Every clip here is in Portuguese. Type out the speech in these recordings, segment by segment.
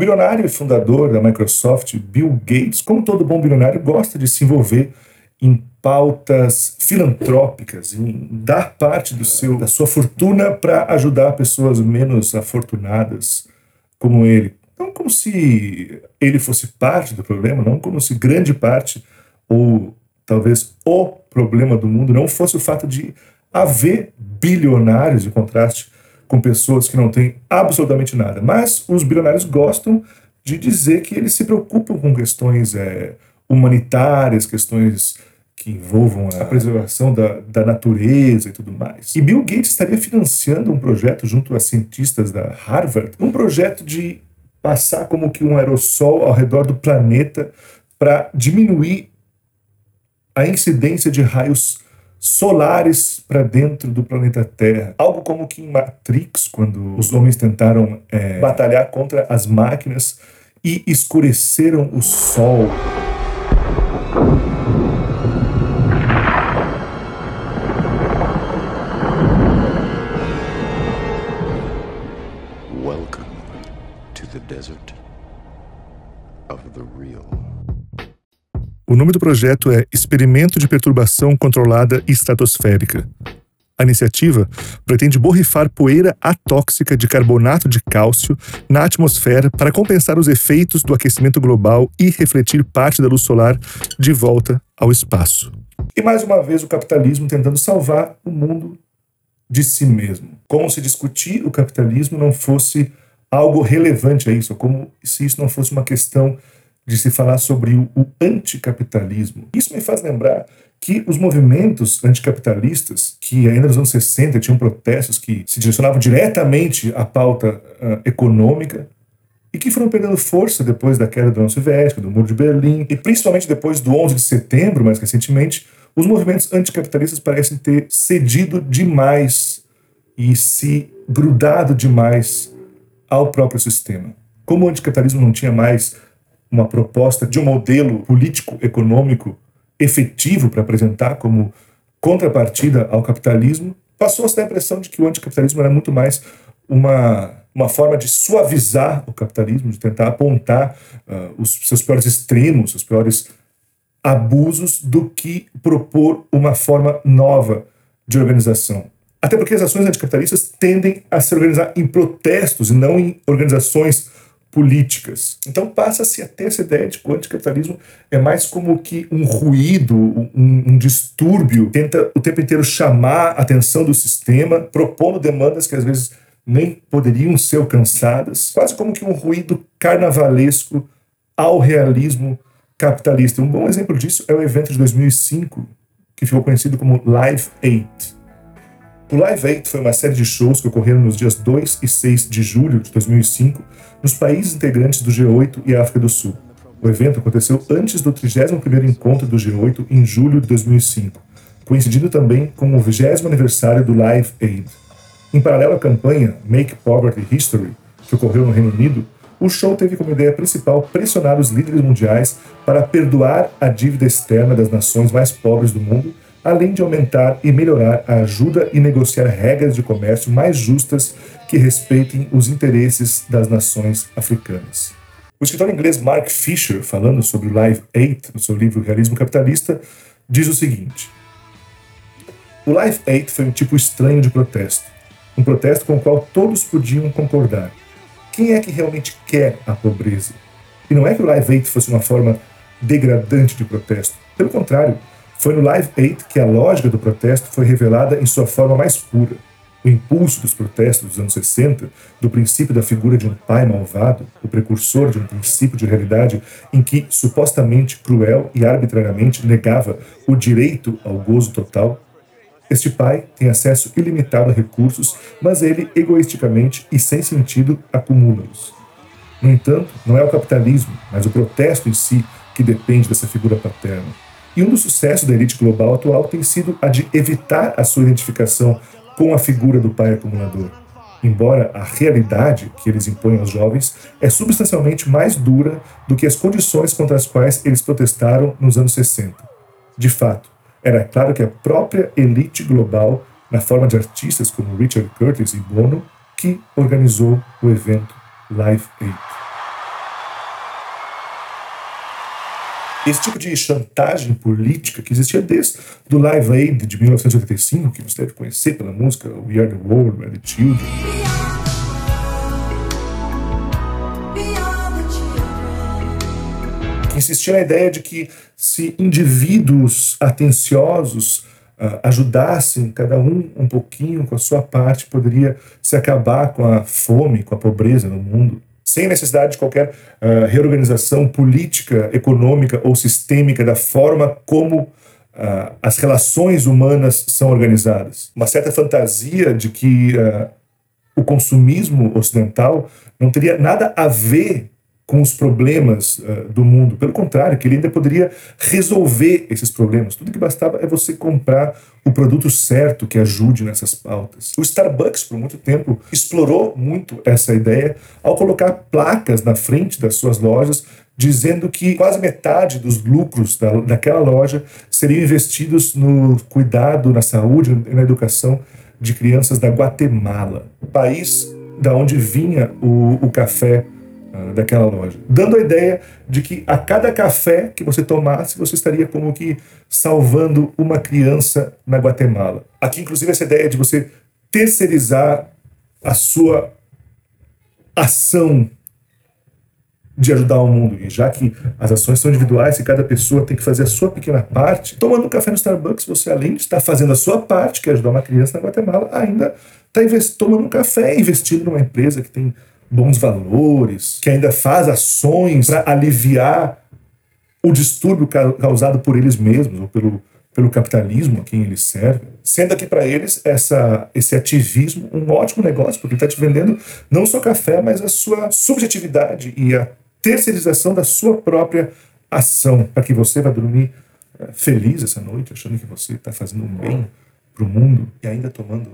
bilionário e fundador da Microsoft, Bill Gates, como todo bom bilionário, gosta de se envolver em pautas filantrópicas, em dar parte do seu, da sua fortuna para ajudar pessoas menos afortunadas como ele. Não como se ele fosse parte do problema, não como se grande parte ou talvez o problema do mundo não fosse o fato de haver bilionários em contraste com pessoas que não têm absolutamente nada. Mas os bilionários gostam de dizer que eles se preocupam com questões é, humanitárias, questões que envolvam a preservação da, da natureza e tudo mais. E Bill Gates estaria financiando um projeto junto a cientistas da Harvard, um projeto de passar como que um aerossol ao redor do planeta para diminuir a incidência de raios solares para dentro do planeta Terra. Algo como que em Matrix, quando os homens tentaram é, batalhar contra as máquinas e escureceram o sol. Welcome to the desert of the real. O nome do projeto é Experimento de Perturbação Controlada Estratosférica. A iniciativa pretende borrifar poeira atóxica de carbonato de cálcio na atmosfera para compensar os efeitos do aquecimento global e refletir parte da luz solar de volta ao espaço. E mais uma vez o capitalismo tentando salvar o mundo de si mesmo. Como se discutir o capitalismo não fosse algo relevante a isso, como se isso não fosse uma questão de se falar sobre o, anticapitalismo. Isso me faz lembrar que os movimentos anticapitalistas, que ainda nos anos 60 tinham protestos que se direcionavam diretamente à pauta uh, econômica, e que foram perdendo força depois da queda da União Soviética, do Muro de Berlim, e principalmente depois do 11 de setembro, mais recentemente, os movimentos anticapitalistas parecem ter cedido demais e se grudado demais ao próprio sistema. Como o anticapitalismo não tinha mais uma proposta de um modelo político-econômico efetivo para apresentar como contrapartida ao capitalismo, passou a se dar a impressão de que o anticapitalismo era muito mais uma, uma forma de suavizar o capitalismo, de tentar apontar uh, os seus piores extremos, os piores abusos, do que propor uma forma nova de organização. Até porque as ações anticapitalistas tendem a se organizar em protestos e não em organizações políticas. Então passa-se a ter essa ideia de que o anticapitalismo é mais como que um ruído, um, um, distúrbio, tenta o tempo inteiro chamar a atenção do sistema, propondo demandas que às vezes nem poderiam ser alcançadas, quase como que um ruído carnavalesco ao realismo capitalista. Um bom exemplo disso é o evento de 2005, que ficou conhecido como Live 8 o Live Aid foi uma série de shows que ocorreram nos dias 2 e 6 de julho de 2005 nos países integrantes do G8 e África do Sul. O evento aconteceu antes do 31º encontro do G8 em julho de 2005, coincidindo também com o 20 aniversário do Live Aid. Em paralelo à campanha Make Poverty History, que ocorreu no Reino Unido, o show teve como ideia principal pressionar os líderes mundiais para perdoar a dívida externa das nações mais pobres do mundo além de aumentar e melhorar a ajuda e negociar regras de comércio mais justas que respeitem os interesses das nações africanas. O escritor inglês Mark Fisher, falando sobre o Live 8 no seu livro Realismo Capitalista, diz o seguinte: O Live 8 foi um tipo estranho de protesto, um protesto com o qual todos podiam concordar. Quem é que realmente quer a pobreza? E não é que o Live 8 fosse uma forma degradante de protesto. Pelo contrário, foi no Live 8 que a lógica do protesto foi revelada em sua forma mais pura. O impulso dos protestos dos anos 60, do princípio da figura de um pai malvado, o precursor de um princípio de realidade em que, supostamente cruel e arbitrariamente, negava o direito ao gozo total, este pai tem acesso ilimitado a recursos, mas ele, egoisticamente e sem sentido, acumula-os. No entanto, não é o capitalismo, mas o protesto em si que depende dessa figura paterna. E um dos sucessos da elite global atual tem sido a de evitar a sua identificação com a figura do pai acumulador. Embora a realidade que eles impõem aos jovens é substancialmente mais dura do que as condições contra as quais eles protestaram nos anos 60. De fato, era claro que a própria elite global, na forma de artistas como Richard Curtis e Bono, que organizou o evento Live Aid. Esse tipo de chantagem política que existia desde do Live Aid de 1985, que você deve conhecer pela música We Are the World, We Are the Children. Insistia na ideia de que se indivíduos atenciosos uh, ajudassem cada um um pouquinho com a sua parte, poderia se acabar com a fome, com a pobreza no mundo sem necessidade de qualquer uh, reorganização política, econômica ou sistêmica da forma como uh, as relações humanas são organizadas. Uma certa fantasia de que uh, o consumismo ocidental não teria nada a ver com os problemas uh, do mundo. Pelo contrário, que ele ainda poderia resolver esses problemas. Tudo que bastava é você comprar o produto certo que ajude nessas pautas. O Starbucks, por muito tempo, explorou muito essa ideia ao colocar placas na frente das suas lojas dizendo que quase metade dos lucros da, daquela loja seriam investidos no cuidado, na saúde e na educação de crianças da Guatemala, país da onde vinha o, o café daquela loja, dando a ideia de que a cada café que você tomasse, você estaria como que salvando uma criança na Guatemala. Aqui, inclusive, essa ideia de você terceirizar a sua ação de ajudar o mundo. E já que as ações são individuais e cada pessoa tem que fazer a sua pequena parte, tomando um café no Starbucks, você além de estar fazendo a sua parte, que é ajudar uma criança na Guatemala, ainda está tomando um café, investindo numa empresa que tem bons valores, que ainda faz ações para aliviar o distúrbio causado por eles mesmos ou pelo, pelo capitalismo a quem eles servem. Sendo aqui para eles essa, esse ativismo um ótimo negócio, porque ele está te vendendo não só café, mas a sua subjetividade e a terceirização da sua própria ação, para que você vá dormir eh, feliz essa noite, achando que você está fazendo um bem para o mundo e ainda tomando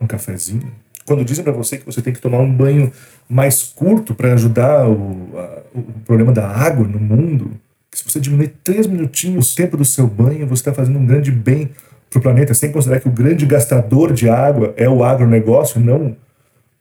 um cafezinho. Quando dizem para você que você tem que tomar um banho mais curto para ajudar o, a, o problema da água no mundo, que se você diminuir três minutinhos o tempo do seu banho, você está fazendo um grande bem para o planeta, sem considerar que o grande gastador de água é o agronegócio, não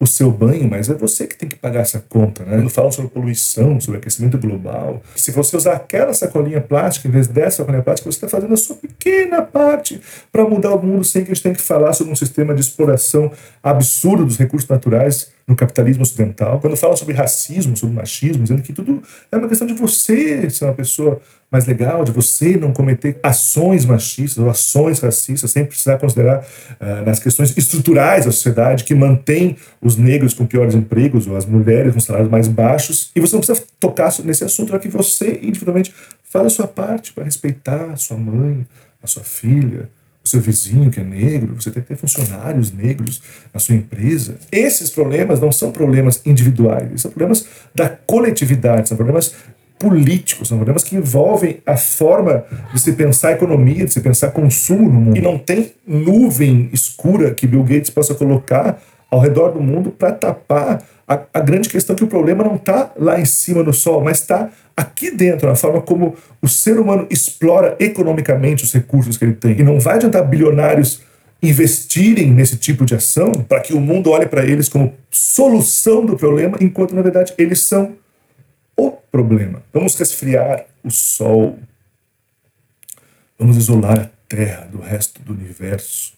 o seu banho, mas é você que tem que pagar essa conta, né? Quando falam sobre poluição, sobre aquecimento global, se você usar aquela sacolinha plástica em vez dessa sacolinha plástica, você está fazendo a sua pequena parte para mudar o mundo sem que a gente tenha que falar sobre um sistema de exploração absurdo dos recursos naturais no capitalismo ocidental. Quando falam sobre racismo, sobre machismo, dizendo que tudo é uma questão de você ser uma pessoa mais legal, de você não cometer ações machistas ou ações racistas, sem precisar considerar uh, nas questões estruturais da sociedade que mantém os negros com piores empregos ou as mulheres com salários mais baixos. E você não precisa tocar nesse assunto, para que você individualmente faça a sua parte para respeitar a sua mãe, a sua filha, seu vizinho que é negro, você tem que ter funcionários negros na sua empresa. Esses problemas não são problemas individuais, são problemas da coletividade, são problemas políticos, são problemas que envolvem a forma de se pensar economia, de se pensar consumo no mundo. E não tem nuvem escura que Bill Gates possa colocar ao redor do mundo para tapar a, a, grande questão que o problema não está lá em cima no sol, mas está aqui dentro, na forma como o ser humano explora economicamente os recursos que ele tem. E não vai adiantar bilionários investirem nesse tipo de ação para que o mundo olhe para eles como solução do problema, enquanto na verdade eles são o problema. Vamos resfriar o sol. Vamos isolar a Terra do resto do universo.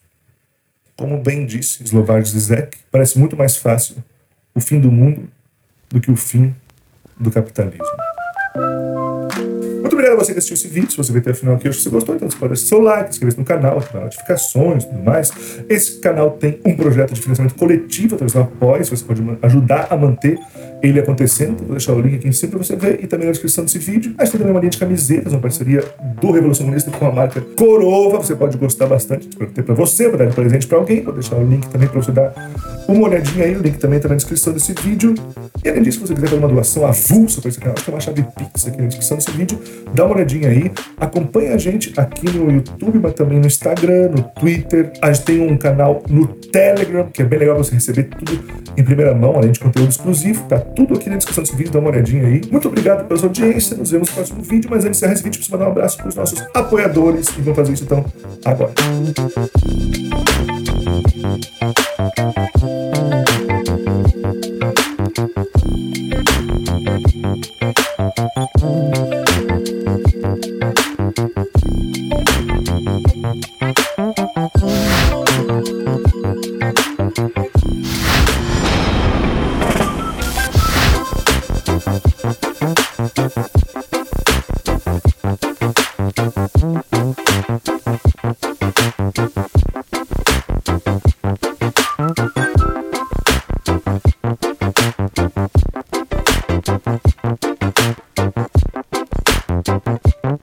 Como bem disse Slovar Zizek, parece muito mais fácil o fim do mundo do que o fim do capitalismo. Obrigado a você que assistiu esse vídeo. Se você veio até o final aqui, acho que você gostou, então você pode deixar seu like, inscrever-se no canal, ativar notificações e tudo mais. Esse canal tem um projeto de financiamento coletivo através do apoio, você pode ajudar a manter ele acontecendo. Vou deixar o link aqui em cima para você ver e também na descrição desse vídeo. Mas tem também uma linha de camisetas, uma parceria do Revolução Comunista com a marca Corova. Você pode gostar bastante, espero ter para você, para dar de presente para alguém. Vou deixar o link também para você dar uma olhadinha aí. O link também está na descrição desse vídeo. E além disso, se você quiser fazer uma doação avulsa para esse canal, tem uma chave Pix aqui na descrição desse vídeo. Dá uma olhadinha aí. Acompanha a gente aqui no YouTube, mas também no Instagram, no Twitter. A gente tem um canal no Telegram, que é bem legal você receber tudo em primeira mão, além de conteúdo exclusivo. Tá tudo aqui na descrição desse vídeo, dá uma olhadinha aí. Muito obrigado pela sua audiência. Nos vemos no próximo vídeo. Mas antes de encerrar esse vídeo, preciso mandar um abraço para os nossos apoiadores. E vão fazer isso então agora.